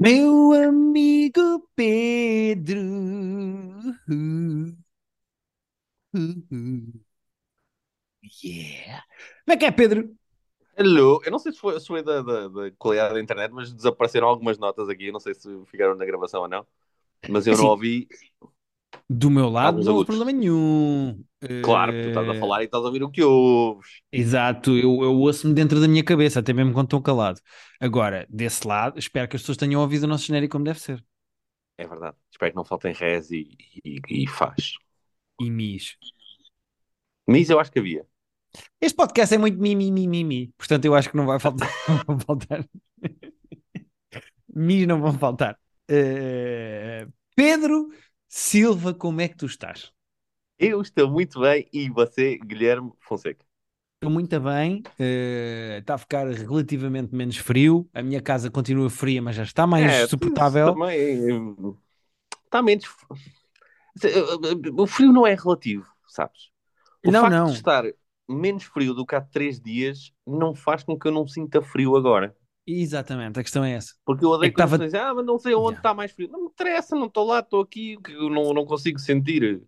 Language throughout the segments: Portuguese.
Meu amigo Pedro. Yeah. Como é que é, Pedro? Hello, eu não sei se foi, se foi da, da- da qualidade da internet, mas desapareceram algumas notas aqui. Não sei se ficaram na gravação ou não, mas eu não Assim, ouvi do meu lado alguns não houve problema nenhum. Claro que tu estás a Eh, falar e estás a ouvir o que ouves. exato, eu, eu ouço-me dentro da minha cabeça, até mesmo quando estou calado. Agora, desse lado, espero que as pessoas tenham ouvido o nosso genérico como deve ser. É verdade. Espero que não faltem res e, e, e faz. E mis. Mas eu acho que havia. Este podcast é muito mimi, mimi, mimi. Portanto, eu acho que não vai faltar. Não vão faltar. Mis não vão faltar. Eh, Pedro Silva, como é que tu estás? Eu estou muito bem e você, Guilherme Fonseca. Estou muito bem, eh, está a ficar relativamente menos frio. A minha casa continua fria, mas já está mais É, suportável. também está menos. O frio não é relativo, sabes? O Não, facto não. de estar menos frio do que há três dias não faz com que eu não sinta frio agora. Exatamente, a questão é essa. Porque eu É odeio que quando dizem, ah, mas não sei onde Yeah. está mais frio. Não me interessa, não estou lá, estou aqui, não, não consigo sentir.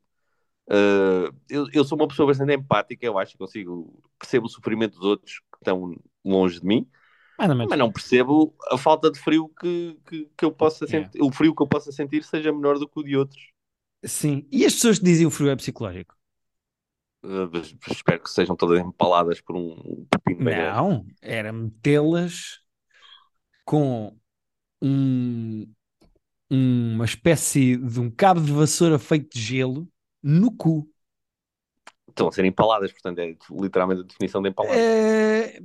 Uh, eu, eu sou uma pessoa bastante empática, eu acho que consigo, percebo o sofrimento dos outros que estão longe de mim, mas não percebo a falta de frio que, que, que eu possa Yeah. sentir, o frio que eu possa sentir seja menor do que o de outros. Sim. E as pessoas que dizem o frio é psicológico? Uh, espero que sejam todas empaladas por um pepino. Não, era metê-las com um, uma espécie de um cabo de vassoura feito de gelo no cu. Estão a ser empaladas, portanto, é literalmente a definição de empalada. É,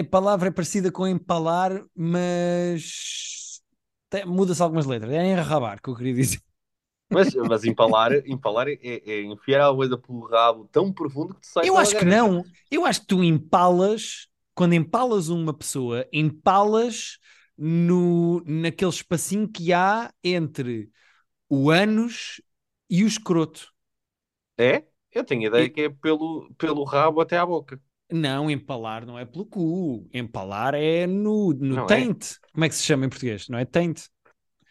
a palavra é parecida com empalar, mas muda-se algumas letras. É enrabar, que eu queria dizer. Mas, mas empalar, empalar é, é enfiar a coisa pelo rabo tão profundo que te sai Eu acho que garganta. não. Eu acho que tu empalas, quando empalas uma pessoa, empalas no, naquele espacinho que há entre o ânus e o escroto. É? Eu tenho a ideia que é pelo, pelo rabo até à boca. Não, empalar não é pelo cu. Empalar é no, no Não é? Como é que se chama em português? Não é tainte?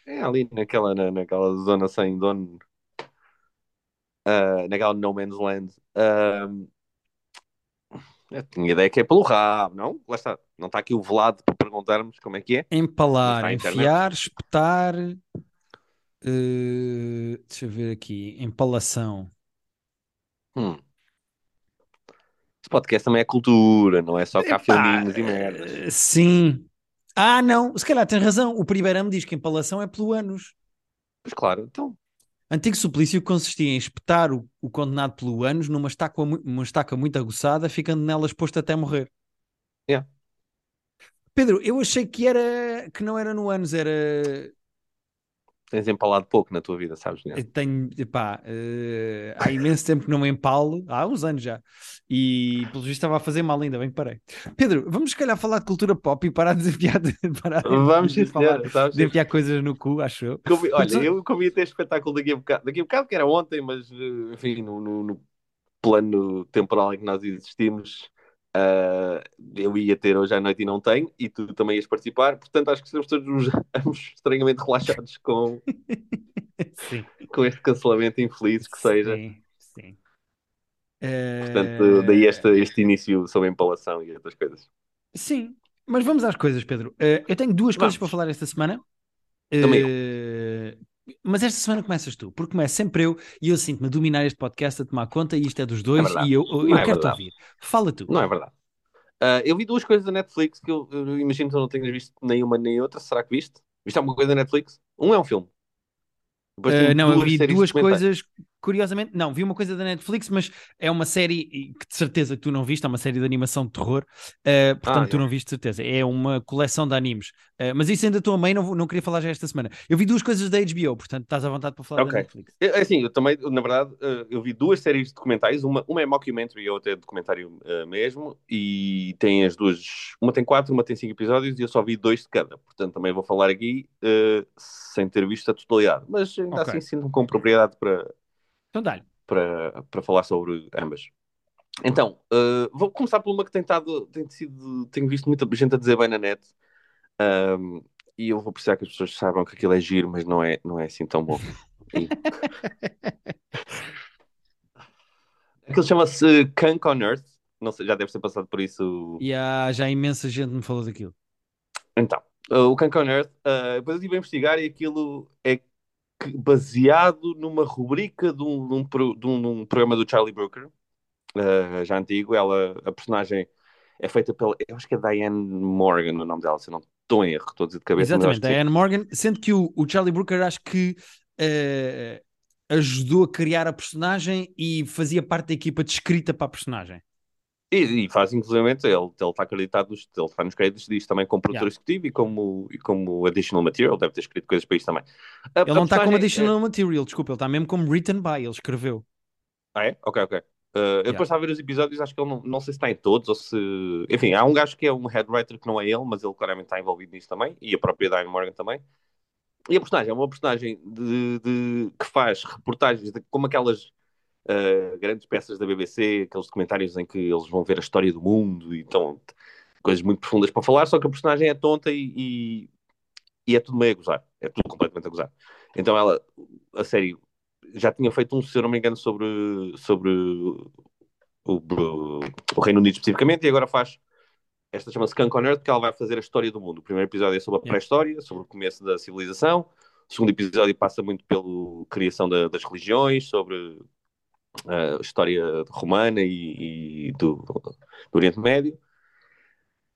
É ali naquela, na, naquela zona sem dono, ah, naquela no man's land. Ah, eu tinha a ideia que é pelo rabo, não? Lá está. Não está aqui o velado para perguntarmos como é que é. Empalar, enfiar, espetar. eh, deixa eu ver aqui. Empalação. Hum. Este podcast também é cultura, não é só cá filminhos e merdas. eh, sim. Ah, não. Se calhar tens razão. O primeiro me diz que empalação é pelo ânus. Pois claro, então. Antigo suplício consistia em espetar o, o condenado pelo ânus numa estaca, uma estaca muito aguçada, ficando nela exposto até morrer. Yeah. Pedro, eu achei que era que não era no ânus, era. Tens empalado pouco na tua vida, sabes? Né? Tenho, epá, eh, há imenso tempo que não me empalo, há uns anos já, e pelo visto estava a fazer mal ainda, bem que parei. Pedro, vamos se calhar falar de cultura pop e parar de desafiar, de, parar Vamos, de falar, sabes? de enfiar coisas no cu, acho eu. Olha, eu como ia ter espetáculo daqui a bocado, daqui a bocado que era ontem, mas eh, enfim, no, no- no plano temporal em que nós existimos, ah, eu ia ter hoje à noite e não tenho, e tu também ias participar, portanto acho que estamos todos ambos estranhamente relaxados com, Sim, com este cancelamento infeliz que seja. sim, sim. Portanto, Eh, daí este, este início sobre empalação e outras coisas. Sim, mas vamos às coisas, Pedro. Eh, eu tenho duas coisas Vamos. para falar esta semana. Também mas esta semana começas tu, porque começo sempre eu e eu sinto-me a dominar este podcast, a tomar conta, e isto é dos dois, verdade. e eu, eu Não é quero-te verdade. ouvir. Fala tu. Não é verdade. Ah, eu vi duas coisas da Netflix que eu, eu imagino que tu não tenhas visto nenhuma nem outra. Será que viste? Viste alguma coisa da Netflix? Um é um filme. Tem não, eu vi duas coisas, curiosamente, não, vi uma coisa da Netflix, mas é uma série que de certeza que tu não viste, é uma série de animação de terror, eh, portanto Ah, tu é. não viste de certeza, é uma coleção de animes, Eh, mas isso ainda estou a meio, não, não queria falar já esta semana. Eu vi duas coisas da HBO, portanto estás à vontade para falar da Ok. Netflix. É, Assim, eu também, na verdade, eh, eu vi duas séries de documentais. Uma, uma é mockumentary e a outra é documentário eh, mesmo. E tem as duas. Uma tem quatro, uma tem cinco episódios e eu só vi dois de cada. Portanto, também vou falar aqui sem ter visto a totalidade. Mas ainda Ok. assim sinto-me com propriedade para, Então dá-lhe. para, para falar sobre ambas. Então, eh, vou começar por uma que tem, estado, tem sido, tenho visto muita gente a dizer bem na net. Ahm, e eu vou precisar que as pessoas saibam que aquilo é giro, mas não é, não é assim tão bom. E... aquilo chama-se Kunk on Earth. Não sei, já deve ter passado por isso. E há, já imensa gente me falou daquilo. Então, uh, o Kunk on Earth, uh, depois eu estive a investigar e aquilo é baseado numa rubrica de um, de um, de um, de um programa do Charlie Brooker, uh, já antigo. Ela, a personagem é feita pela. Eu acho que é Diane Morgan o nome dela, se não estou em erro, estou a dizer de cabeça. Exatamente, Diane Morgan, sendo que o, o Charlie Brooker acho que uh, ajudou a criar a personagem e fazia parte da equipa de escrita para a personagem. E, e faz, inclusive, ele, ele está acreditado, ele está nos créditos disto também como produtor yeah. executivo e como, e como additional material, deve ter escrito coisas para isto também. A, ele a não está como additional é... material, desculpa, ele está mesmo como written by, ele escreveu. Ah, é? Ok, ok. Uh, eu depois estava a ver os episódios, acho que ele não, não sei se está em todos ou se. Enfim, há um gajo que é um head writer que não é ele, mas ele claramente está envolvido nisso também, e a própria Diane Morgan também. E a personagem é uma personagem de, de que faz reportagens de, como aquelas uh, grandes peças da BBC, aqueles documentários em que eles vão ver a história do mundo e então coisas muito profundas para falar, só que a personagem é tonta e, e, e é tudo meio a gozar, é tudo completamente a gozar. Então ela, a série, já tinha feito um, se eu não me engano, sobre, sobre o, o, o Reino Unido especificamente, e agora faz esta chama-se Kunk on Earth, que ela vai fazer a história do mundo. O primeiro episódio é sobre a pré-história, sobre o começo da civilização. O segundo episódio passa muito pela criação da, das religiões, sobre a história romana e, e do, do, Oriente Médio.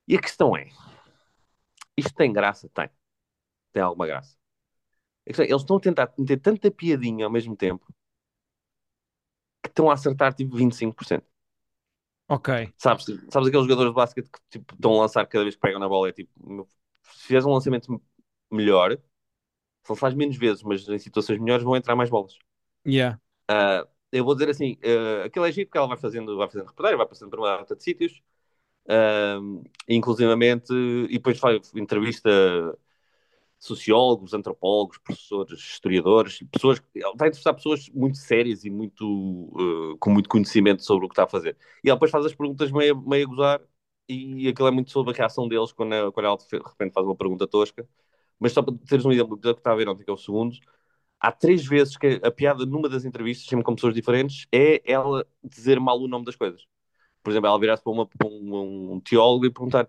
E a questão é: isto tem graça? Tem. Tem alguma graça. É, eles estão a tentar meter tanta piadinha ao mesmo tempo que estão a acertar tipo 25%. Ok. Sabes, sabes aqueles jogadores de basquete que tipo, estão a lançar cada vez que pegam na bola? É tipo, se fizeres um lançamento melhor, se faz menos vezes, mas em situações melhores, vão entrar mais bolas. Yeah. Uh, eu vou dizer assim, uh, aquilo é giro porque ela vai fazendo, vai fazendo reportagem, vai passando por uma data de sítios, uh, inclusivamente, e depois faz entrevista sociólogos, antropólogos, professores, historiadores, pessoas, ela vai entrevistar pessoas muito sérias e muito, uh, com muito conhecimento sobre o que está a fazer. E ela depois faz as perguntas meio, meio a gozar, e aquilo é muito sobre a reação deles quando, quando ela de repente faz uma pergunta tosca. Mas só para teres um exemplo do que está a ver ontem, que é o segundo, há três vezes que a piada numa das entrevistas, sempre com pessoas diferentes, é ela dizer mal o nome das coisas. Por exemplo, ela virar-se para, uma, para um, um, teólogo e perguntar: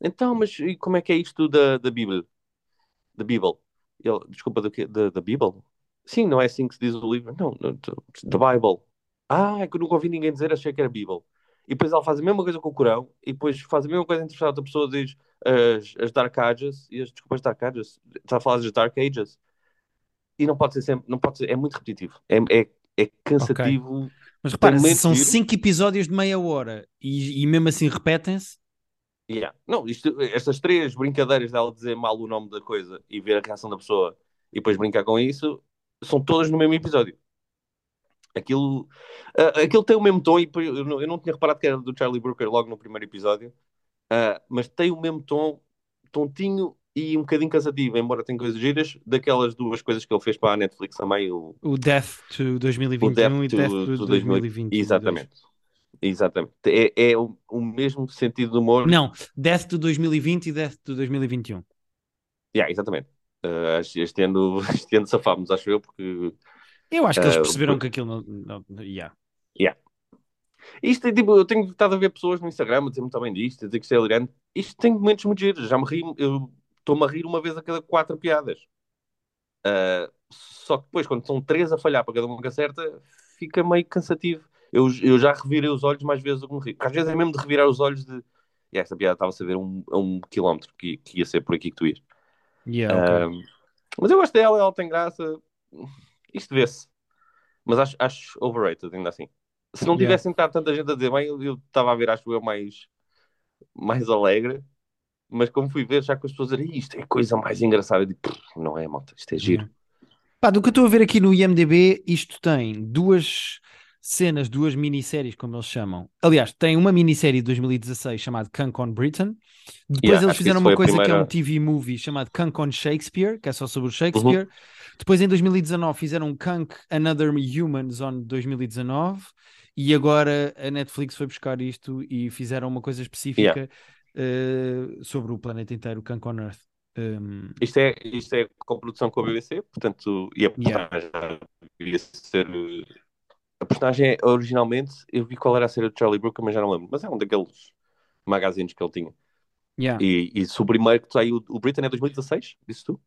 então, mas como é que é isto da, da Bíblia? Da Bíblia? Ele, desculpa, da, da, da Bíblia? Sim, não é assim que se diz o livro. Não, da Bible. Ah, é que eu nunca ouvi ninguém dizer, achei que era Bíblia. E depois ela faz a mesma coisa com o Corão, e depois faz a mesma coisa entrevistar outra pessoa, diz as, as Dark Ages, e as, desculpa, as Dark Ages, está a falar das Dark Ages e não pode ser sempre, não pode ser, é muito repetitivo, é, é, é cansativo. Okay. Mas repara, são giro. cinco episódios de meia hora e, e mesmo assim repetem-se. Yeah. Não, isto, estas três brincadeiras dela dizer mal o nome da coisa e ver a reação da pessoa e depois brincar com isso são todas no mesmo episódio. Aquilo, uh, aquilo tem o mesmo tom, e eu não, eu não tinha reparado que era do Charlie Brooker logo no primeiro episódio, uh, mas tem o mesmo tom, tontinho e um bocadinho cansativo, embora tenha coisas giras, daquelas duas coisas que ele fez para a Netflix também. O, o Death to 2021 o Death e to, Death to, to 2020. Exatamente. Exatamente. É, é o, o, mesmo sentido do humor. Não, Death to 2020 e Death to 2021. Yeah, exatamente. Uh, este, ano, este ano safámos, acho eu, porque. Eu acho que eles uh, perceberam que aquilo não. não yeah. Yeah. Isto é tipo, eu tenho estado a ver pessoas no Instagram a dizer muito bem disto, a dizer que isto é elegante. Isto tem momentos muito giros. Já me ri, eu estou-me a rir uma vez a cada quatro piadas. Uh, só que depois, quando são três a falhar para cada uma que acerta, fica meio cansativo. Eu, eu já revirei os olhos mais vezes do que me ri. Às vezes é mesmo de revirar os olhos de. E esta piada estava-se a ver um, a um quilómetro que, que ia ser por aqui que tu ias. Yeah, okay. uh, mas eu gosto dela, ela tem graça. Isto vê-se. Mas acho, acho overrated, ainda assim. Se não tivessem yeah. tanta gente a dizer bem, eu estava a ver, acho eu, mais, mais alegre mas como fui ver, já com as pessoas dizerem isto é coisa mais engraçada, eu digo, não é, malta, isto é giro. Uhum. Pá, do que eu estou a ver aqui no IMDB, isto tem duas cenas, duas minisséries, como eles chamam. Aliás, tem uma minissérie de 2016 chamada Kunk on Britain. Depois yeah, eles fizeram uma coisa primeira... que é um TV movie chamado Kunk on Shakespeare, que é só sobre o Shakespeare. Uhum. Depois em 2019 fizeram Kunk Another Humans on 2019. E agora a Netflix foi buscar isto e fizeram uma coisa específica yeah uh, sobre o planeta inteiro, Kunk on Earth. Um, Isto é, isto é coprodução com a BBC, portanto, e a Yeah. personagem já devia ser. eh, A personagem é, originalmente, eu vi qual era a série do Charlie Brooker, mas já não lembro. Mas é um daqueles magazines que ele tinha. yeah. E, e se o primeiro que saiu, o Britain é 2016, disse tu?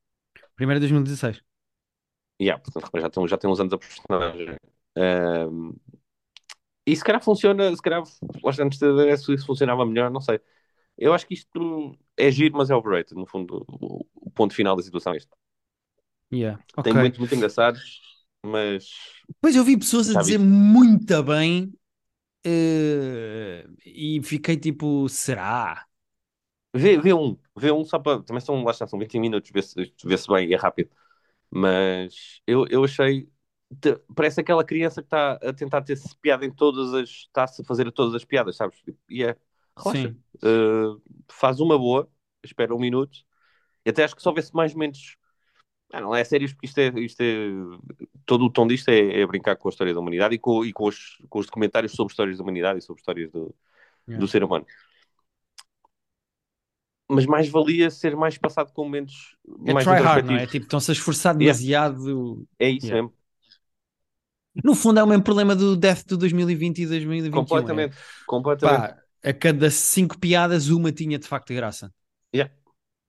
Primeiro é 2016. Yeah, portanto, já tem, já tem uns anos a personagem. Ahm, e se calhar funciona, se calhar, antes de isso funcionava melhor, não sei. Eu acho que isto é giro, mas é overrated, no fundo, o, o ponto final da situação é isto. Yeah. Tem Ok. momentos muito engraçados, mas Depois eu vi pessoas a dizer muito bem eh, e fiquei tipo, será? vê, vê um, vê um só para. Também são, lá está, são 20 minutos, vê-se vê-se bem e é rápido. Mas eu, eu achei. te- Parece aquela criança que está a tentar ter-se piada em todas as. Está-se a fazer todas as piadas, sabes? E é. Relaxa. Uh, faz uma boa, espera um minuto, e até acho que só vê-se mais momentos. Ah, não é sério, porque isto é, isto é. Todo o tom disto é, é brincar com a história da humanidade e com, e com, os, com os documentários sobre histórias da humanidade e sobre histórias do, Yeah. do ser humano. Mas mais valia ser mais passado com momentos É mais try hard, não é? Tipo, estão-se a esforçar Yeah. demasiado. É isso Yeah. mesmo, No fundo, é o mesmo problema do Death de 2020 e 2021. completamente. É, completamente. pá, a cada cinco piadas, uma tinha de facto graça. Yeah.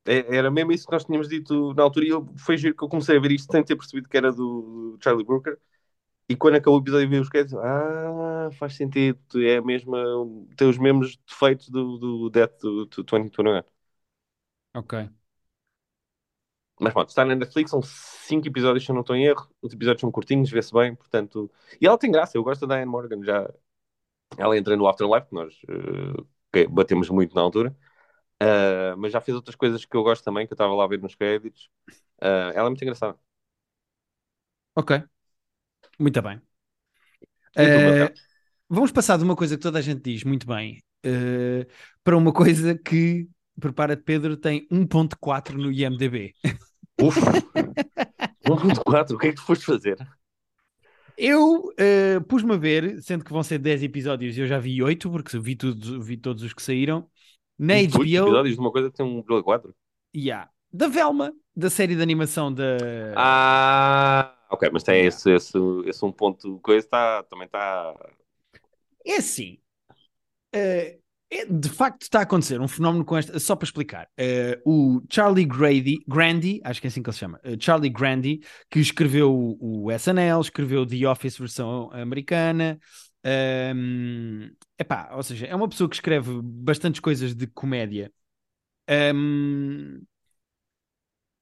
É- Era mesmo isso que nós tínhamos dito na altura, e eu, foi giro que eu comecei a ver isto sem ter percebido que era do Charlie Brooker. E quando acabou o episódio vi os créditos, ah, faz sentido, é mesmo, tem os mesmos defeitos do, do Death do, do 2021. Ok. Mas pronto, está na Netflix, são 5 episódios, se eu não estou em erro. Os episódios são curtinhos, vê-se bem, portanto. E ela tem graça, eu gosto da Diane Morgan. Já... Ela entra no Afterlife, que nós que batemos muito na altura. Ah, mas já fez outras coisas que eu gosto também, que eu estava lá a ver nos créditos. Ah, ela é muito engraçada. Ok. Muito bem. Rafael? vamos passar de uma coisa que toda a gente diz muito bem para uma coisa que, prepara-te Pedro, tem 1.4 no IMDB. Uf! 1.4, o que é que tu foste fazer? Eu eh, pus-me a ver, sendo que vão ser 10 episódios, eu já vi 8, porque vi, tudo, vi todos os que saíram. Na HBO, episódios de uma coisa que tem 1.4? yeah, da Velma, da série de animação da. Ah, ok, mas tem Yeah. esse, esse, esse um ponto, coisa tá, também está. É assim. é- de facto está a acontecer um fenómeno com esta. Só para explicar. eh, o Charlie Grady, Grandy, acho que é assim que ele se chama. eh, Charlie Grandy, que escreveu o, o SNL, escreveu The Office versão americana. ehm, epá, ou seja, é uma pessoa que escreve bastantes coisas de comédia. Ehm,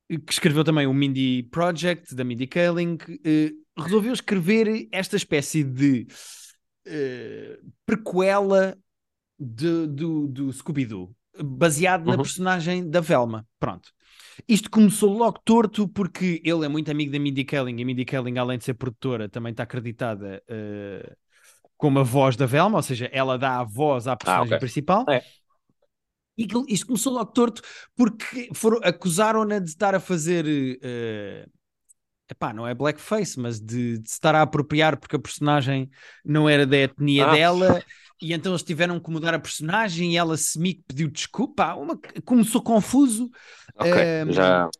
que escreveu também o Mindy Project, da Mindy Kaling, eh, resolveu escrever esta espécie de eh, prequela de- do, do Scooby-Doo, baseado na Uhum. personagem da Velma. Pronto. Isto começou logo torto porque ele é muito amigo da Mindy Kaling e a Mindy Kaling, além de ser produtora, também está acreditada eh, como a voz da Velma, ou seja, ela dá a voz à personagem ok. principal. É. E isto começou logo torto porque acusaram-na de estar a fazer. eh, epá, não é blackface, mas de, de estar a apropriar porque a personagem não era da etnia Ah. dela. E então eles tiveram que mudar a personagem e ela semi que pediu desculpa. Uma, começou confuso. Ok, Ehm, já,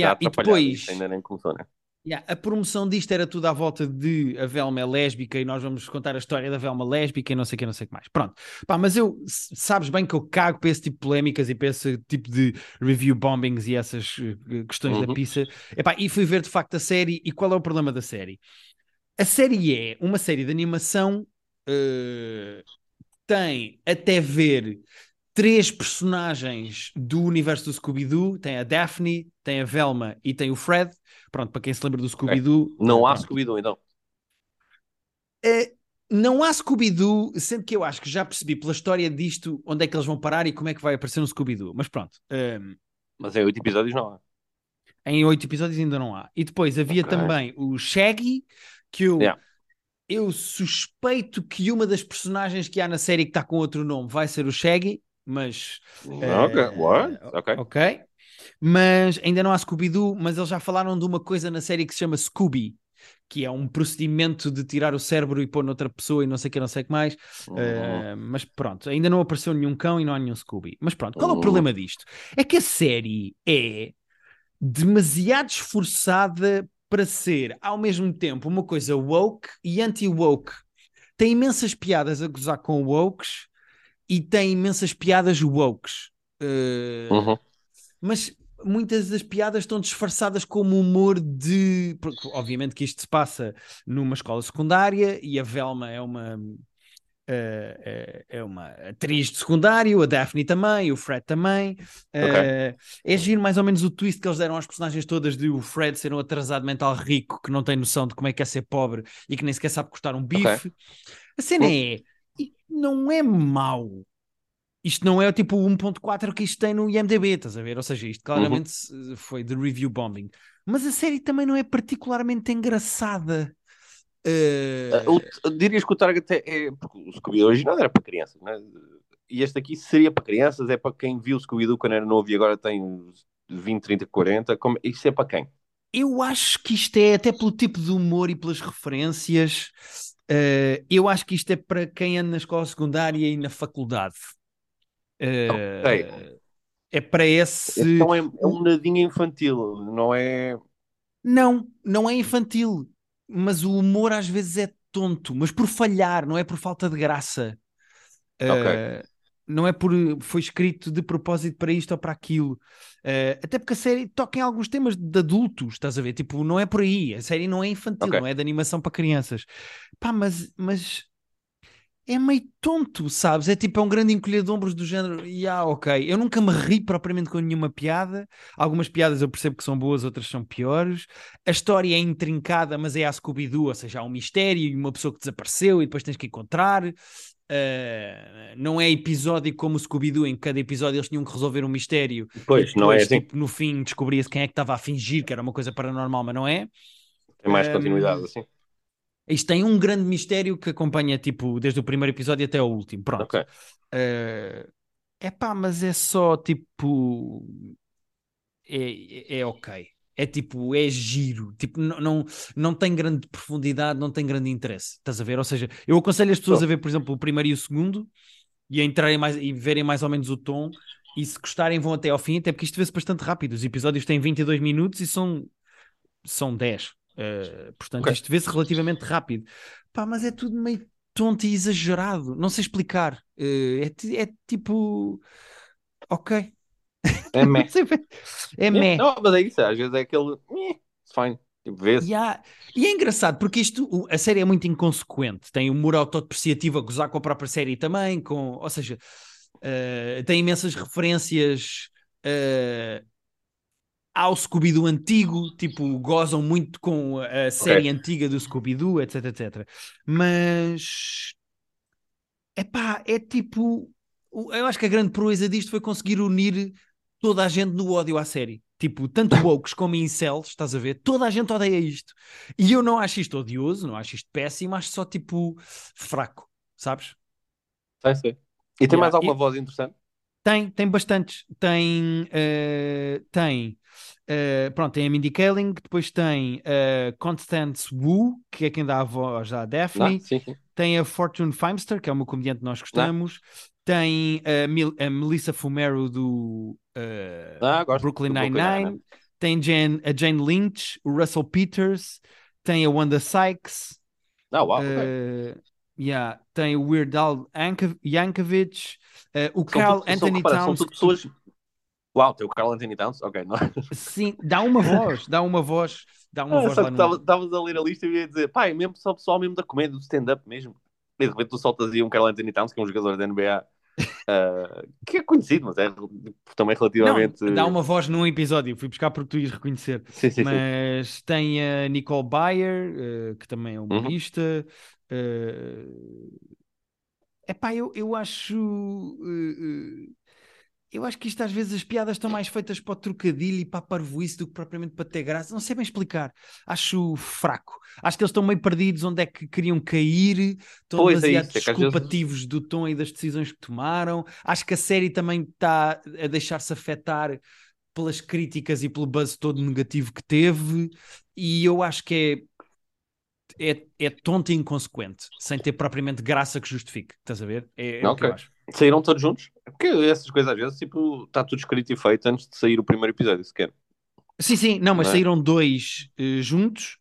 já Yeah, e atrapalhado, depois, ainda nem começou, né? Yeah, a promoção disto era tudo à volta de a Velma é lésbica e nós vamos contar a história da Velma lésbica e não sei o que, não sei o que mais. Pronto. Pá, mas eu, sabes bem que eu cago para esse tipo de polémicas e para esse tipo de review bombings e essas eh, questões da Uhum. pizza. Epá, e fui ver de facto a série. E qual é o problema da série? A série é uma série de animação eh, tem até ver três personagens do universo do Scooby-Doo. Tem a Daphne, tem a Velma e tem o Fred. Pronto, para quem se lembra do Scooby-Doo. Não há. Scooby-Doo, então. Eh, não há Scooby-Doo, sendo que eu acho que já percebi pela história disto onde é que eles vão parar e como é que vai aparecer no Scooby-Doo. Mas pronto, ehm, Mas em oito episódios não há. em oito episódios ainda não há. E depois havia Ok. também o Shaggy, que eu, Yeah. Eu suspeito que uma das personagens que há na série que está com outro nome vai ser o Shaggy, mas Ok, Eh, what? Ok. ok. Mas ainda não há Scooby-Doo, mas eles já falaram de uma coisa na série que se chama Scooby. que é um procedimento de tirar o cérebro e pôr noutra pessoa e não sei o que, não sei o que mais. Uhum. Uh, mas pronto, ainda não apareceu nenhum cão e não há nenhum Scooby. Mas pronto, qual é o Uhum. problema disto? É que a série é demasiado esforçada para ser, ao mesmo tempo, uma coisa woke e anti-woke. Tem imensas piadas a gozar com wokes e tem imensas piadas wokes. Uh, Uhum. mas muitas das piadas estão disfarçadas como humor de. Porque, obviamente, que isto se passa numa escola secundária e a Velma é uma. Eh, eh, é uma atriz de secundário, a Daphne também, o Fred também. Eh, é giro mais ou menos o twist que eles deram às personagens todas de o Fred ser um atrasado mental rico que não tem noção de como é que é ser pobre e que nem sequer sabe cortar um bife. A cena é, não é mau. Isto não é tipo o 1.4 que isto tem no IMDB, estás a ver? Ou seja, isto claramente se- foi de review bombing. Mas a série também não é particularmente engraçada. Eh, Ah, o- dirias que o Target é, é- porque o Scooby-Doo original era para crianças, né? E este aqui seria para crianças, é para quem viu o Scooby-Doo quando era novo e agora tem 20, 30, 40. Como, isso é para quem? Eu acho que isto é, até pelo tipo de humor e pelas referências, eh, eu acho que isto é para quem anda na escola secundária e na faculdade. Eh, Ok. É para esse. Então é, é um nadinho infantil, não é? Não, não é infantil, mas o humor às vezes é tonto, mas por falhar, não é por falta de graça. Eh, não é por foi escrito de propósito para isto ou para aquilo. Eh, até porque a série toca em alguns temas de adultos, estás a ver? Tipo, não é por aí. A série não é infantil, Ok. não é de animação para crianças. Pá, mas, mas é meio tonto, sabes? É tipo, é um grande encolher de ombros do género. E ah, ok. Eu nunca me ri propriamente com nenhuma piada. Algumas piadas eu percebo que são boas, outras são piores. A história é intrincada, mas é a Scooby-Doo, ou seja, há um mistério e uma pessoa que desapareceu e depois tens que encontrar. Uh, não é episódio como o Scooby-Doo, em que cada episódio eles tinham que resolver um mistério. Pois, e não é depois, assim. tipo, no fim descobria-se quem é que estava a fingir que era uma coisa paranormal, mas não é. Tem mais Ahm, continuidade, assim. Isto tem um grande mistério que acompanha, tipo, desde o primeiro episódio até o último. Pronto. Ok. é pá, mas é só tipo. É, é ok. É tipo, é giro. Tipo, não, não, não tem grande profundidade, não tem grande interesse. Estás a ver? Ou seja, eu aconselho as pessoas Oh. a ver, por exemplo, o primeiro e o segundo e a entrarem mais e verem mais ou menos o tom. E se gostarem, vão até ao fim, até porque isto vê-se bastante rápido. Os episódios têm 22 minutos e são, são 10. Uh, portanto, Ok. isto vê-se relativamente rápido. Pá, mas é tudo meio tonto e exagerado. Não sei explicar. Uh, é, é tipo. Ok. É meh. Bem. É meh. Não, mas é isso, às vezes é aquele. "Eh, It's fine. Tipo, vê-se. E, e é engraçado porque isto, a série é muito inconsequente. Tem humor autodepreciativo a gozar com a própria série também, com, ou seja, eh, tem imensas referências eh, ao Scooby-Doo antigo, tipo, gozam muito com a série antiga do Scooby-Doo, etc, etc. Mas epá, é tipo, o- eu acho que a grande proeza disto foi conseguir unir toda a gente no ódio à série. Tipo, tanto wokes como incels, estás a ver? Toda a gente odeia isto. E eu não acho isto odioso, não acho isto péssimo, acho só tipo fraco, sabes? Sei, sei. E tem Yeah, mais alguma e- voz interessante? Tem, tem bastantes. Tem, eh, tem, eh, pronto, tem a Mindy Kaling, depois tem a Constance Wu, que é quem dá a voz à Daphne, Não? Sim. tem a Fortune Feimster, que é uma comediante que nós gostamos, tem a, Mil- a Melissa Fumero do eh, Ah, Brooklyn Nine-Nine, tem Jan- a Jane Lynch, o Russell Peters, tem a Wanda Sykes, Ah, uau, ok. eh, yeah, tem o Weird Al Yanko- Yankovic, eh, o São Carl tudo- são- Anthony São Towns, tu- pessoas. Uau, tem o Carl Anthony Towns? Ok, não. sim, dá uma voz, dá uma voz, dá uma Ah, voz que no... estavas a ler a lista e ia dizer, pá, é mesmo só o pessoal mesmo da comédia, do stand-up mesmo. E de repente tu soltas aí um Carl Anthony Towns, que é um jogador da NBA, ah, que é conhecido, mas é também relativamente. Não, dá uma voz num episódio, fui buscar porque tu ias reconhecer. Sim, sim, sim. Mas tem a Nicole Bayer, eh, que também é Uhum. humorista. É epá, eu, eu acho. eh, eh, eu acho que isto às vezes as piadas estão mais feitas para o trocadilho e para a parvoíce do que propriamente para ter graça. Não sei bem explicar. Acho fraco. Acho que eles estão meio perdidos onde é que queriam cair. Estão Pois é demasiado isso, é que às vezes- desculpativos do tom e das decisões que tomaram. Acho que a série também está a deixar-se afetar pelas críticas e pelo buzz todo negativo que teve, e eu acho que é é, é tonto e inconsequente, sem ter propriamente graça que justifique. Estás a ver? É, é o que Ok. eu acho. Saíram todos juntos? Porque essas coisas às vezes, tipo, está tudo escrito e feito antes de sair o primeiro episódio, sequer. Sim, sim, não, mas Não é? saíram dois eh, juntos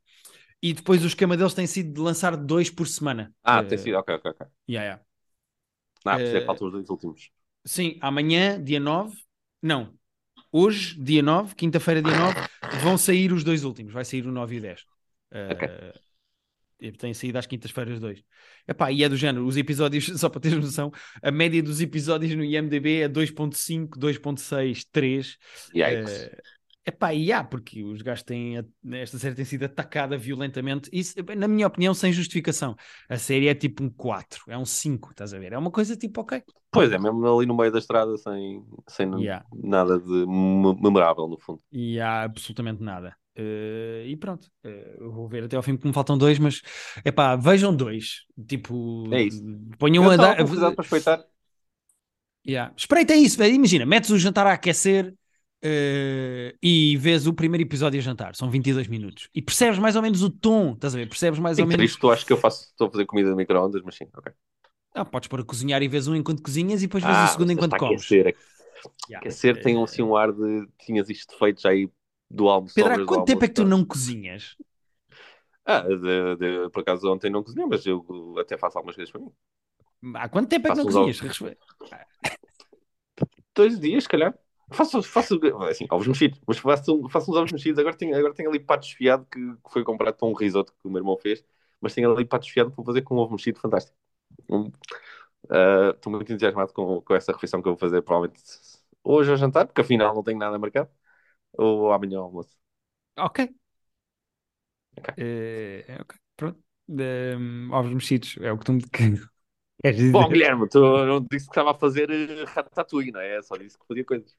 e depois o esquema deles tem sido de lançar dois por semana. Ah, Eh, tem sido, ok, ok, ok. yeah, yeah. Ah, por é que faltam os dois últimos. Sim, amanhã, dia 9, não, hoje, dia 9, quinta-feira, dia 9, vão sair os dois últimos, vai sair o 9 e o 10. Eh, Ok. Tem saído às quintas-feiras dois. Epá, e é do género, os episódios, só para teres noção, a média dos episódios no IMDB é 2.5, 2.6, 3. Yikes. Eh, epá, e há, porque os gajos têm, esta série tem sido atacada violentamente, isso, na minha opinião, sem justificação. A série é tipo um 4, é um 5, estás a ver? É uma coisa tipo, ok. Pois é, mesmo ali no meio da estrada, sem, sem Yeah. nada de me- memorável, no fundo. e há absolutamente nada. Eh, e pronto, eu vou ver até ao fim porque me faltam dois, mas é pá, vejam dois. Tipo, É isso. ponham Eu a dar. para espreitar. Yeah. Espreita isso. Imagina, metes o jantar a aquecer eh, e vês o primeiro episódio a jantar, são 22 minutos, e percebes mais ou menos o tom, estás a ver? Percebes mais ou Sim, menos. isto acho que eu faço, estou a fazer comida de micro-ondas, mas sim, ok. Ah, podes pôr a cozinhar e vês um enquanto cozinhas e depois vês Ah, o segundo enquanto comes. aquecer. Yeah. Aquecer tem Eh, assim um ar de tinhas isto feito já aí do almoço. Pedro, há quanto tempo é que tu não cozinhas? Ah, de- de- por acaso ontem não cozinhei, mas eu até faço algumas coisas para mim. Há quanto tempo é que não Faço uns cozinhas? Dois dias, se calhar. Faço, faço assim, ovos mexidos, mas faço, faço uns ovos mexidos. Agora tenho, agora tenho ali pato desfiado que, que foi comprado para um risoto que o meu irmão fez, mas tenho ali pato desfiado para fazer com um ovo mexido fantástico. Um, ah, Estou muito entusiasmado com, com essa refeição que eu vou fazer, provavelmente hoje ao jantar, porque afinal não tenho nada marcado, ou amanhã ao almoço. Ok. Ok. Eh, ok, pronto. Ehm, ovos mexidos, é o que tu me que- queres dizer. Bom, Guilherme, tu não disse que estava a fazer eh, ratatouille, não é? Só disse que fazia coisas.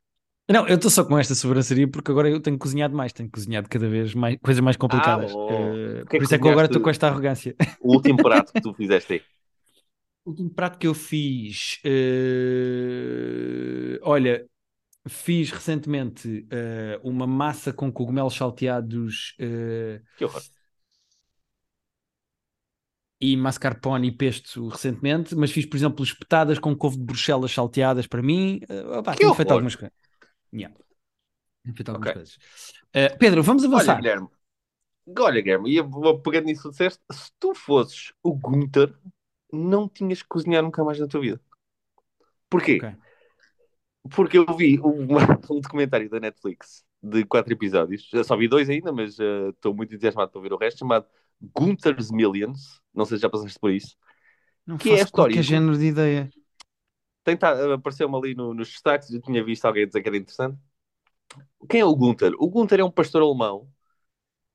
Não, eu estou só com esta sobranceria porque agora eu tenho cozinhado mais, tenho cozinhado cada vez mais coisas mais complicadas. bom. Eh, O que é por que isso é que eu agora cozinhaste? estou com esta arrogância. O último prato que tu fizeste aí. O último prato que eu fiz, eh, olha, fiz recentemente eh, uma massa com cogumelos salteados eh, Que horror. e mascarpone e pesto recentemente, mas fiz, por exemplo, espetadas com couve de Bruxelas salteadas para mim. Uh, opá, Que tenho feito horror. algumas coisas. Yeah. Tenho feito algumas Ok. coisas. Uh, Pedro, vamos Olha, avançar. Guilherme. Olha, Guilherme, e vou pegando nisso que disseste, se tu fosses o Gunther, não tinhas que cozinhar nunca mais na tua vida. Porquê? Ok. Porque eu vi um, um documentário da Netflix de quatro episódios. Eu só vi dois ainda, mas eh, estou muito entusiasmado para ver o resto, chamado Gunther's Millions. Não sei se já passaste por isso. Não Que é a faço história qualquer do- género de ideia. Tenta, apareceu-me ali no- nos destaques, eu tinha visto alguém dizer que era interessante. Quem é o Gunther? O Gunther é um pastor alemão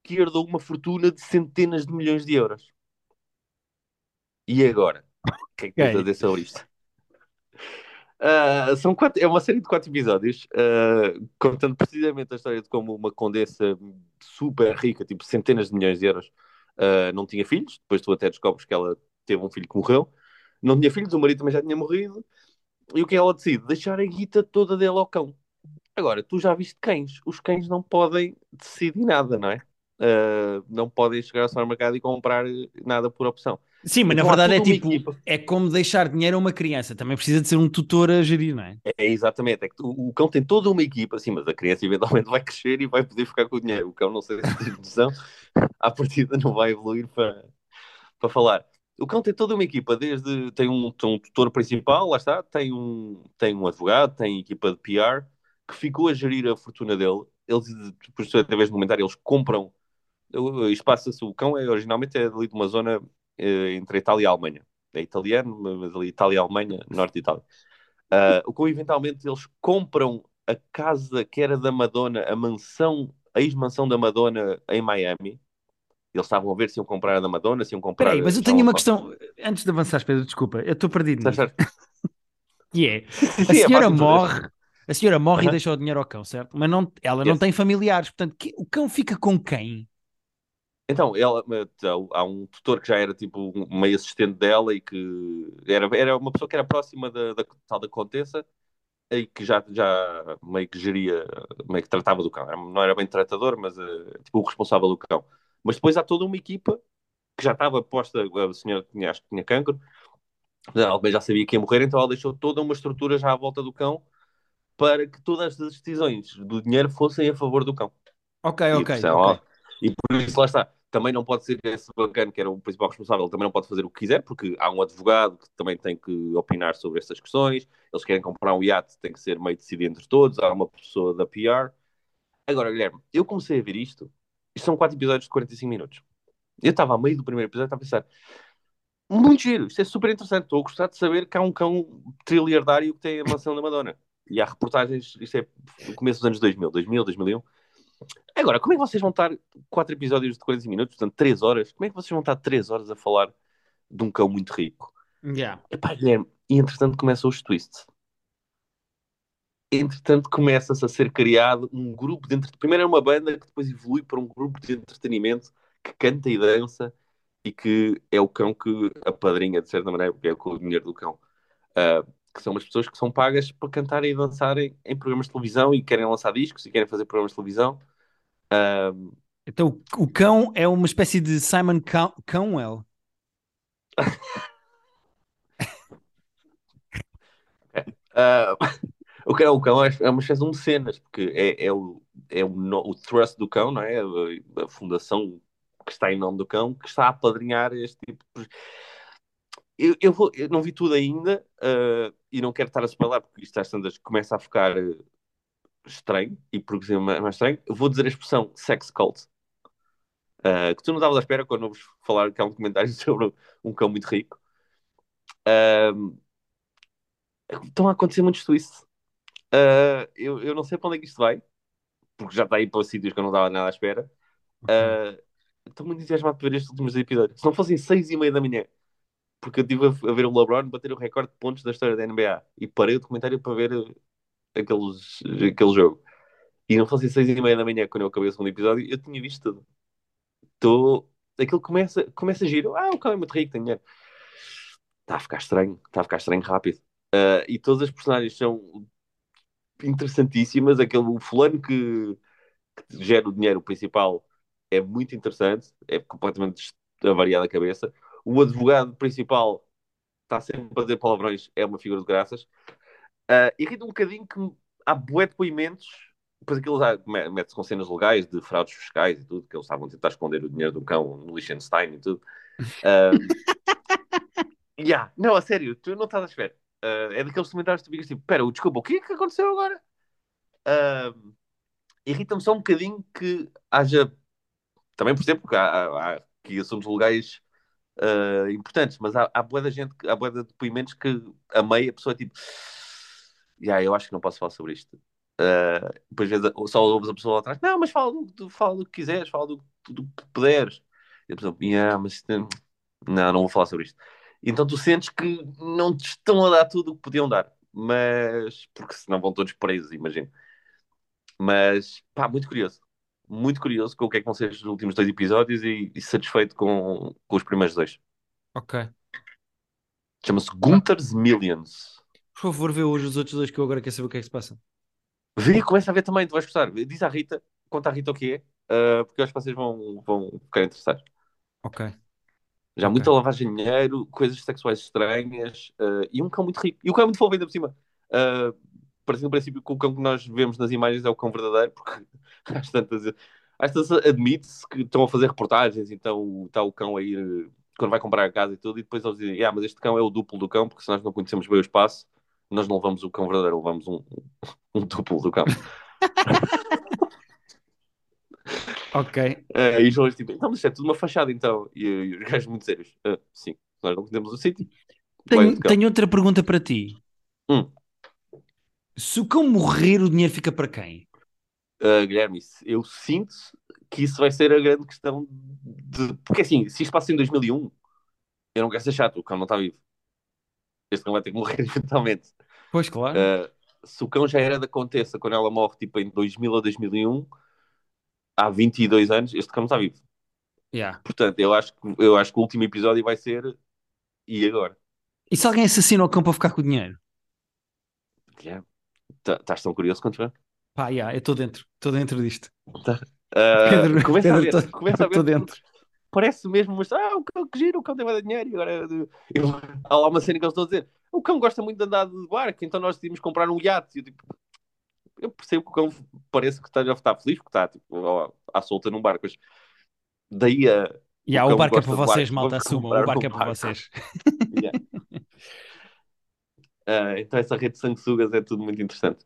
que herdou uma fortuna de centenas de milhões de euros. E agora? O que é que tens a dizer sobre isto? Ah, são quatro, é uma série de quatro episódios, ah, contando precisamente a história de como uma condessa super rica, tipo centenas de milhões de euros, ah, não tinha filhos. Depois tu até descobres que ela teve um filho que morreu. Não tinha filhos, o marido também já tinha morrido. E o que ela decide? Deixar a guita toda dele ao cão. Agora, tu já viste cães. Os cães não podem decidir nada, não é? Ah, não podem chegar ao supermercado e comprar nada por opção. Sim, mas na Então verdade é tipo, equipa. é como deixar dinheiro a uma criança. Também precisa de ser um tutor a gerir, não é? É exatamente, é que tu- o cão tem toda uma equipa, assim, mas a criança eventualmente vai crescer e vai poder ficar com o dinheiro. O cão não sei se tem noção, à partida não vai evoluir para, para falar. O cão tem toda uma equipa, desde tem um, tem um tutor principal, lá está, tem um, tem um advogado, tem equipa de PR, que ficou a gerir a fortuna dele. Eles, depois, através do comentário, eles compram. Isto passa-se, o cão é originalmente é ali de uma zona eh, entre a Itália e a Alemanha. É italiano, mas ali Itália e Alemanha, norte de Itália. Uh, o que eventualmente eles compram a casa que era da Madonna, a mansão, a ex-mansão da Madonna em Miami. Eles estavam a ver se iam comprar a da Madonna, se iam comprar. Espera aí, mas eu tenho não- uma questão. Antes de avançar, Pedro, desculpa, eu estou perdido Está? Que é, a é senhora morre, a senhora morre e Aham. deixa o dinheiro ao cão, certo? Mas não, ela não Yes. tem familiares, portanto, que- o cão fica com quem? Então, ela, então, há um tutor que já era tipo um meio assistente dela e que era, era uma pessoa que era próxima da, da tal da Contessa e que já, já meio que geria, meio que tratava do cão. Não era bem tratador, mas eh, tipo o responsável do cão. Mas depois há toda uma equipa que já estava posta, a senhora tinha, acho que tinha cancro, ela já sabia que ia morrer, então ela deixou toda uma estrutura já à volta do cão para que todas as decisões do dinheiro fossem a favor do cão. Ok, E, ok, portanto, ok. ó, e por isso lá está. Também não pode ser esse bacana que era o principal responsável, também não pode fazer o que quiser, porque há um advogado que também tem que opinar sobre essas questões. Eles querem comprar um iate, tem que ser meio decidido entre todos. Há uma pessoa da PR. Agora, Guilherme, eu comecei a ver isto. Isto são quatro episódios de 45 minutos. Eu estava a meio do primeiro episódio, estava a pensar, muito giro, isto é super interessante. Estou a gostar de saber que há um cão trilhardário que tem a mansão da Madonna. E há reportagens, isto é começo dos anos 2000, 2000, 2001. Agora, como é que vocês vão estar quatro episódios de 40 minutos, portanto, 3 horas? Como é que vocês vão estar 3 horas a falar de um cão muito rico? Yeah. Epá, Guilherme, e entretanto começam os twists. Entretanto começa-se a ser criado um grupo de entretenimento. Primeiro é uma banda que depois evolui para um grupo de entretenimento que canta e dança e que é o cão que apadrinha, de certa maneira, porque é o dinheiro do cão. Uh, que são umas pessoas que são pagas para cantarem e dançarem em programas de televisão e querem lançar discos e querem fazer programas de televisão. Uh, Então o, cão é uma espécie de Simon Cow- Cowell. o que é o cão é é uma espécie de um mecenas, porque é, é, o, é o, no- o trust do cão, não é? A, a fundação que está em nome do cão, que está a apadrinhar este tipo de... Eu, eu, vou, eu não vi tudo ainda uh, e não quero estar a spoiler porque isto às tantas começa a ficar estranho e progressivamente mais estranho. Vou dizer a expressão sex cult, uh, que tu não estavas à espera quando eu vos falar que há um comentário sobre um cão muito rico. Uh, estão a acontecer muitos twists. Uh, eu, eu não sei para onde é que isto vai, porque já está aí para sítios que eu não dava nada à espera. Ok. Uh, estou muito entusiasmado para ver estes últimos episódios. Se não fossem seis e meia da manhã, porque eu estive a, ver o LeBron bater o recorde de pontos da história da NBA e parei o documentário para ver aqueles, aquele jogo. E não fossem seis e meia da manhã quando eu acabei o segundo episódio, eu tinha visto tudo. Estou. Aquilo começa, começa a giro. Ah, o cara é muito rico, tem dinheiro. Está a ficar estranho, está a ficar estranho rápido. Uh, e todas as personagens são interessantíssimas. Aquele o fulano que, que gera o dinheiro principal é muito interessante, é completamente avariado a cabeça. O advogado principal está sempre a dizer palavrões, é uma figura de graças. Uh, irrita um bocadinho que há bué depoimentos, depois aquilo mete-se com cenas legais de fraudes fiscais e tudo, que eles estavam a tentar esconder o dinheiro do cão no Liechtenstein e tudo. Uh, yeah. Não, a sério, tu não estás à espera. Uh, é daqueles comentários que tu ficas tipo, pera, desculpa, o que é que aconteceu agora? Uh, Irrita-me só um bocadinho que haja, também por exemplo, que há, há aqui assuntos legais uh, importantes, mas há, há boa da gente, há boa de depoimentos que a meia a pessoa é tipo, yeah, eu acho que não posso falar sobre isto. Uh, depois só ouves a pessoa lá atrás, não, mas fala do, fala do que quiseres, fala do, do que puderes. E a pessoa, yeah, mas não, não vou falar sobre isto. Então tu sentes que não te estão a dar tudo o que podiam dar, mas porque senão vão todos presos, imagino. Mas pá, muito curioso, muito curioso com o que é que vão ser os últimos dois episódios e, e satisfeito com, com os primeiros dois. Ok. Chama-se Gunther's Millions. Por favor, vê hoje os outros dois que eu agora quero saber o que é que se passa. Vê, começa a ver também, tu vais gostar. Diz à Rita, conta à Rita o que é, uh, porque eu acho que vocês vão, vão ficar interessados. Ok. Já Ok. muita lavagem de dinheiro, coisas sexuais estranhas uh, e um cão muito rico. E o cão é muito fofo ainda por cima. Uh, parecendo no princípio que o cão que nós vemos nas imagens é o cão verdadeiro, porque às tantas, às tantas admite-se que estão a fazer reportagens, então está o cão aí quando vai comprar a casa e tudo, e depois eles dizem, ah, mas este cão é o duplo do cão, porque se nós não conhecemos bem o espaço, nós não levamos o cão verdadeiro, levamos um, um duplo do cão. Ok. Uh, e os jovens tipo, então, mas isto é tudo uma fachada, então. E, e os gajos muito sérios. Uh, sim, nós não conhecemos o sítio. Tenho, tenho outra pergunta para ti. Hum. Se o cão morrer, o dinheiro fica para quem? Uh, Guilherme, eu sinto que isso vai ser a grande questão de... Porque assim, se isto passa em 2001, eu não quero ser chato, o cão não está vivo. Este cão vai ter que morrer eventualmente. Pois, claro. Uh, se o cão já era da Contessa quando ela morre, tipo em 2000 ou 2001, há 22 anos, este cão está vivo. Yeah. Portanto, eu acho, que, eu acho que o último episódio vai ser e agora? E se alguém assassina o cão para ficar com o dinheiro? Guilherme, tá- estás tão curioso quanto eu? Pá, yeah, eu estou dentro. Estou dentro disto. Uh, Pedro, começa a Pedro, ver, tô- começa a ver porque- dentro. Parece mesmo, mas ah, o cão que gira, o cão tem mais dinheiro, e agora eu, há lá uma cena que eles estão a dizer, o cão gosta muito de andar de barco, então nós decidimos comprar um iate. Eu, tipo, eu percebo que o cão parece que está, já está feliz, porque está tipo, à solta num barco, mas daí a. E yeah, o, o barco é para vocês, barco, malta, assumam, o barco é para vocês. yeah. uh, então essa rede de sanguessugas é tudo muito interessante.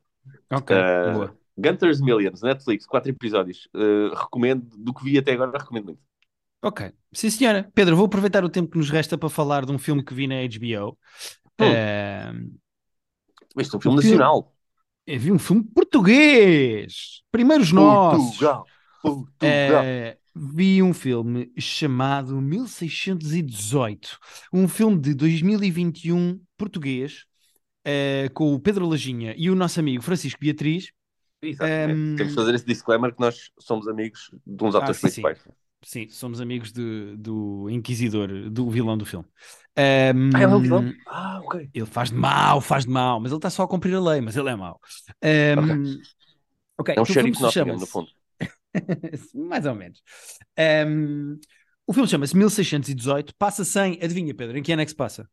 Ok, uh, boa. Gunter's Millions, Netflix, quatro episódios. Uh, recomendo, do que vi até agora, recomendo muito. Ok, sim senhora. Pedro, vou aproveitar o tempo que nos resta para falar de um filme que vi na HBO. Hum. Uh, este é um filme nacional. Eu vi um filme português. Primeiros nós. Portugal. Portugal. Uh, vi um filme chamado 1618. Um filme de 2021 português. Uh, com o Pedro Lajinha e o nosso amigo Francisco Beatriz. Exatamente. Um... Temos que fazer esse disclaimer que nós somos amigos de uns atores ah, sim, principais. Sim. Sim, somos amigos de, do Inquisidor, do vilão do filme. Um, ah, ele é o vilão? Ah, ok. Ele faz de mal, faz de mal, mas ele está só a cumprir a lei, mas ele é mau. Um, okay. é um xerife Nottingham, no fundo. Mais ou menos. Um, o filme chama-se 1618, passa sem, adivinha Pedro, em que ano é que se passa?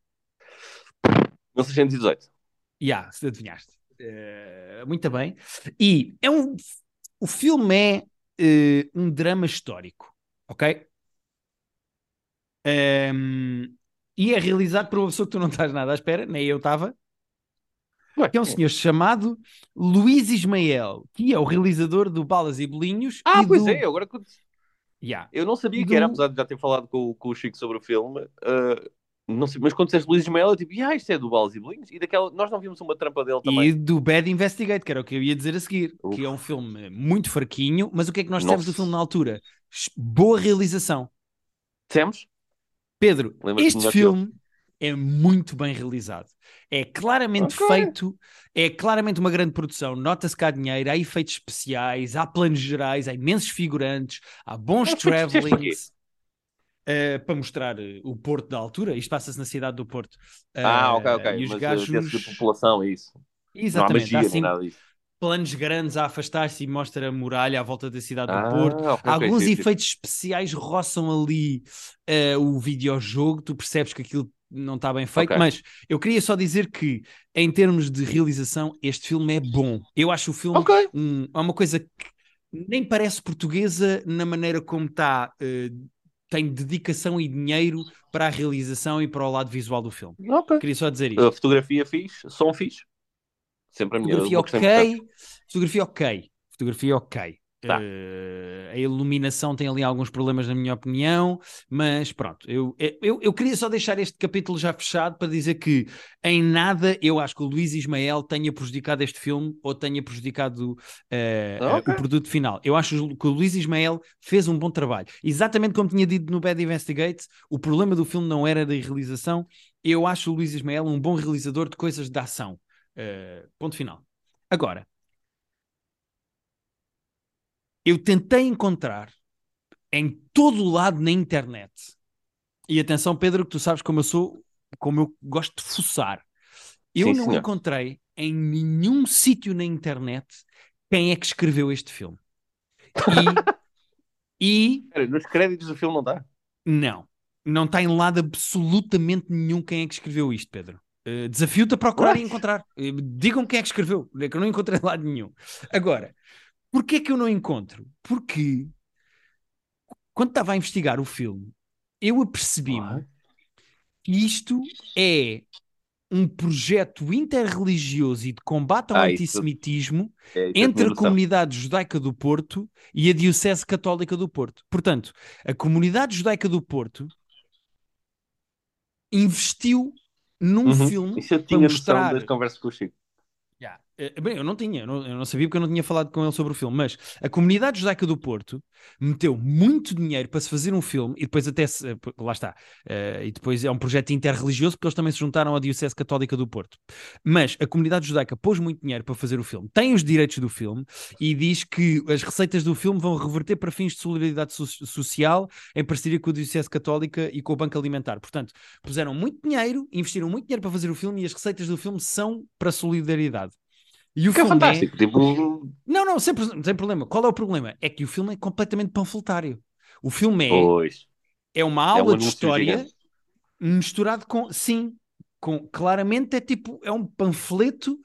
1618. Já, yeah, se adivinhaste. Uh, muito bem. E é um, o filme é uh, um drama histórico ok? Um, e é realizado por uma pessoa que tu não estás nada à espera, nem eu estava, que é um senhor chamado Luís Ismael, que é o realizador do Balas e Bolinhos. Ah, e pois do... é, agora que yeah. eu não sabia que era, apesar de já ter falado com, com o Chico sobre o filme. Uh, não sei, mas quando disseste Luís Ismael, eu tipo, ah, isto é do Balas e Bolinhos. E daquela, nós não vimos uma trampa dele também. E do Bad Investigate, que era o que eu ia dizer a seguir, Uf. que é um filme muito fraquinho, mas o que é que nós temos do filme na altura? boa realização. Temos? Pedro, este filme é muito bem realizado. É claramente okay. feito, é claramente uma grande produção. Nota-se que há dinheiro, há efeitos especiais, há planos gerais, há imensos figurantes, há bons travelings. Uh, para mostrar uh, o Porto da altura, isto passa-se na cidade do Porto. Uh, ah, ok, ok. E os Mas gajos... de população, é isso. Exatamente. Não há magia, assim, nada disso planos grandes a afastar-se e mostra a muralha à volta da cidade ah, do Porto. Okay, Alguns okay, efeitos sim. especiais roçam ali uh, o videojogo, tu percebes que aquilo não está bem feito, okay. mas eu queria só dizer que, em termos de realização, este filme é bom. Eu acho o filme um, é uma coisa que nem parece portuguesa na maneira como está. Uh, tem dedicação e dinheiro para a realização e para o lado visual do filme. Queria só dizer isso. A fotografia fixe, som fixe. Sempre a minha Fotografia ok, fotografia ok, fotografia ok. Tá. Uh, a iluminação tem ali alguns problemas, na minha opinião, mas pronto, eu, eu, eu queria só deixar este capítulo já fechado para dizer que em nada eu acho que o Luís Ismael tenha prejudicado este filme ou tenha prejudicado uh, okay. uh, o produto final. Eu acho que o Luís Ismael fez um bom trabalho. Exatamente como tinha dito no Bad Investigate, o problema do filme não era da realização. Eu acho o Luís Ismael um bom realizador de coisas de ação. Ponto final. Agora, eu tentei encontrar em todo o lado na internet. E atenção, Pedro, que tu sabes como eu sou, como eu gosto de fuçar. Eu Sim, não senhor. encontrei em nenhum sítio na internet quem é que escreveu este filme. E, e... nos créditos do filme não está? Não. Não está em lado absolutamente nenhum quem é que escreveu isto, Pedro. Uh, Desafio-te a procurar What? e encontrar. Uh, digam quem é que escreveu, é que eu não encontrei lado nenhum. Agora, porquê é que eu não encontro? Porque quando estava a investigar o filme, eu apercebi-me que isto é um projeto interreligioso e de combate ao ah, antissemitismo é, entre a comunidade judaica do Porto e a Diocese Católica do Porto. Portanto, a comunidade judaica do Porto investiu num uhum. filme Isso eu tinha para mostrar... das conversas com o Chico. Yeah. Eh, bem, eu não tinha, eu não, sabia porque eu não tinha falado com ele sobre o filme, mas a comunidade judaica do Porto meteu muito dinheiro para se fazer um filme e depois até se, eh, lá está, uh, e depois é um projeto interreligioso porque eles também se juntaram à Diocese Católica do Porto. Mas a comunidade judaica pôs muito dinheiro para fazer o filme, tem os direitos do filme e diz que as receitas do filme vão reverter para fins de solidariedade so social em parceria com a Diocese Católica e com o Banco Alimentar. Portanto, puseram muito dinheiro, investiram muito dinheiro para fazer o filme e as receitas do filme são para solidariedade. E o que é filme é fantástico. É... Tipo... Não, não, sem, sem problema. Qual é o problema? É que o filme é completamente panfletário. O filme é. Pois. É uma aula um de anúncio história misturado com. Sim, com, claramente é tipo. É um panfleto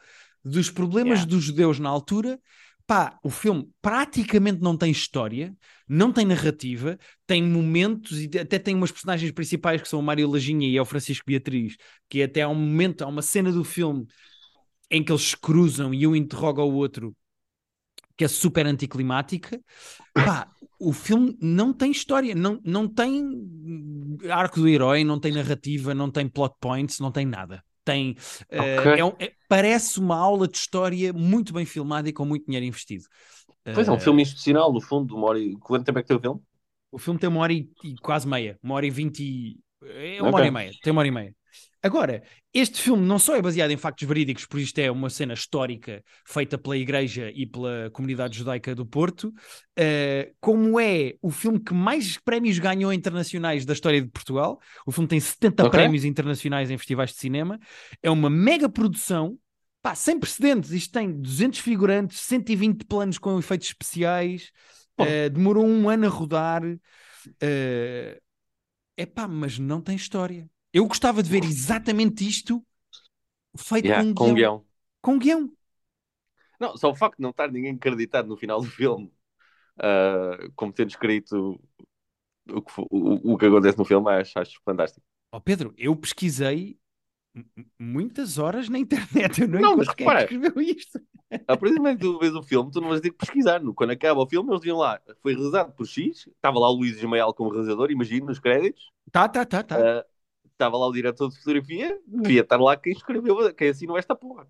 dos problemas Yeah. dos judeus na altura. Pá, o filme praticamente não tem história, não tem narrativa, tem momentos e até tem umas personagens principais que são o Mário Laginha e é o Francisco Beatriz, que até há um momento, há uma cena do filme em que eles cruzam e um interroga o outro, que é super anticlimática. Pá, o filme não tem história, não, não tem arco do herói, não tem narrativa, não tem plot points, não tem nada. Tem, eh, Ok. é um- é- parece uma aula de história muito bem filmada e com muito dinheiro investido. Pois é, um Eh, filme institucional, no fundo, uma hora e... Quanto tempo é que tem o filme? O filme tem uma hora e, e quase meia, uma hora e vinte e. É uma Ok. hora e meia, tem uma hora e meia. Agora, este filme não só é baseado em factos verídicos, por isto é uma cena histórica feita pela Igreja e pela comunidade judaica do Porto, eh, como é o filme que mais prémios ganhou internacionais da história de Portugal. O filme tem 70 Ok. prémios internacionais em festivais de cinema. É uma mega produção, pá, sem precedentes. Isto tem 200 figurantes, 120 planos com efeitos especiais. Eh, demorou um ano a rodar. É epá, mas não tem história. Eu gostava de ver exatamente isto feito Yeah, com um com guião. guião. Com guião. Não, só o facto de não estar ninguém acreditado no final do filme, ah, como tendo escrito o que, o, o que acontece no filme, acho, acho fantástico. Ó Pedro, eu pesquisei muitas horas na internet. Eu não, Não, mas é repara. escreveu isto. A partir do momento que tu vês o filme, tu não vais ter que pesquisar. No- Quando acaba o filme, eles diziam lá, foi realizado por X, estava lá o Luís Ismael como realizador, imagino, nos créditos, Tá, tá, tá, tá. Ah, estava lá o diretor de fotografia, devia estar lá quem escreveu, quem assinou esta porra.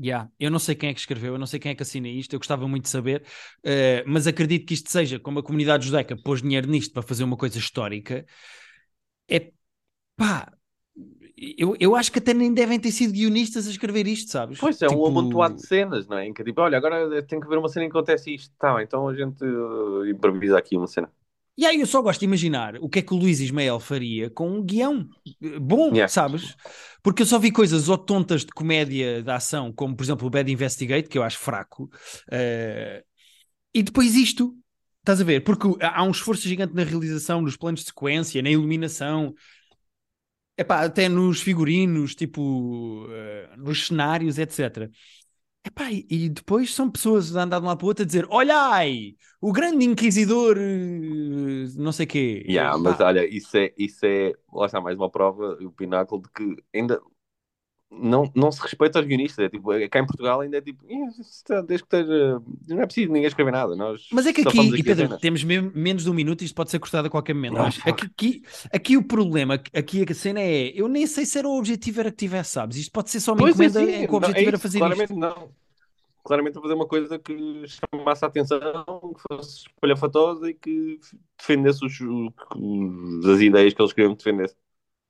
Yeah. Eu não sei quem é que escreveu, eu não sei quem é que assina isto, eu gostava muito de saber, eh, mas acredito que isto seja, como a comunidade judaica pôs dinheiro nisto para fazer uma coisa histórica, é pá, eu, eu acho que até nem devem ter sido guionistas a escrever isto, sabes? Pois é, um Tipo, amontoado de cenas, não é? Em que tipo, olha, agora tem que ver uma cena em que acontece isto. Tá, então a gente uh, improvisa aqui uma cena. E aí eu só gosto de imaginar o que é que o Luís Ismael faria com um guião eh, bom, Yeah. sabes? Porque eu só vi coisas ou tontas de comédia de ação, como por exemplo o Bad Investigate, que eu acho fraco, eh, e depois isto, estás a ver? Porque há um esforço gigante na realização, nos planos de sequência, na iluminação, epá, até nos figurinos, tipo, eh, nos cenários, etc. Epá, e, depois são pessoas a andar de um lado para o outro a dizer: Olhai, o grande inquisidor, eh, não sei quê. Yeah, mas olha, isso é, isso é, lá está mais uma prova, o pináculo de que ainda não, não se respeita aos guionistas. É tipo, é- cá em Portugal ainda é tipo, "Ih, isso está- desde que esteja, não é preciso ninguém escrever nada. Nós Mas é que aqui, fomos e a Pedro, cena." temos mesmo menos de um minuto e isto pode ser cortado a qualquer momento. Mas fuck. aqui, aqui, aqui o problema, aqui a cena é: eu nem sei se era o objetivo era que tivesse, sabes? Isto pode ser só uma Pois é, encomenda sim, em que o não, objetivo é era isso, fazer claramente isto. não. Claramente a fazer uma coisa que chamasse a atenção, que fosse espalhafatosa e que defendesse os, os- as ideias que eles queriam que defendesse.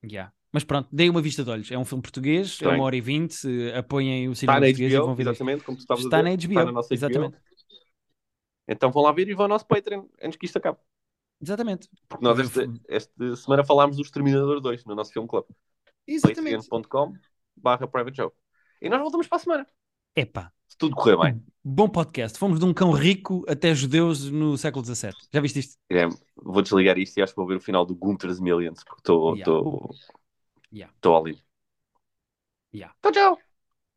Yeah. Mas pronto, dei uma vista de olhos. É um filme português, é Bem. uma hora e vinte. eh, Apoiem o Está cinema na português e vão HBO, ver exatamente, como tu estavas Está a na dizer. HBO, Está na nossa exatamente. HBO. Então vão lá ver e vão ao nosso Patreon antes que isto acabe. Exatamente. Porque nós esta, esta semana falámos do Exterminador 2 no nosso filme club. Exatamente. patreon.com barra private show. E nós voltamos para a semana. Epá, Se tudo correr bem. bom podcast. Fomos de um cão rico até judeus no século XVII. Já viste isto? É, vou desligar isto e acho que vou ver o final do Gunther's Millions porque estou Yeah. Yeah. estou ali. Yeah. Então tchau.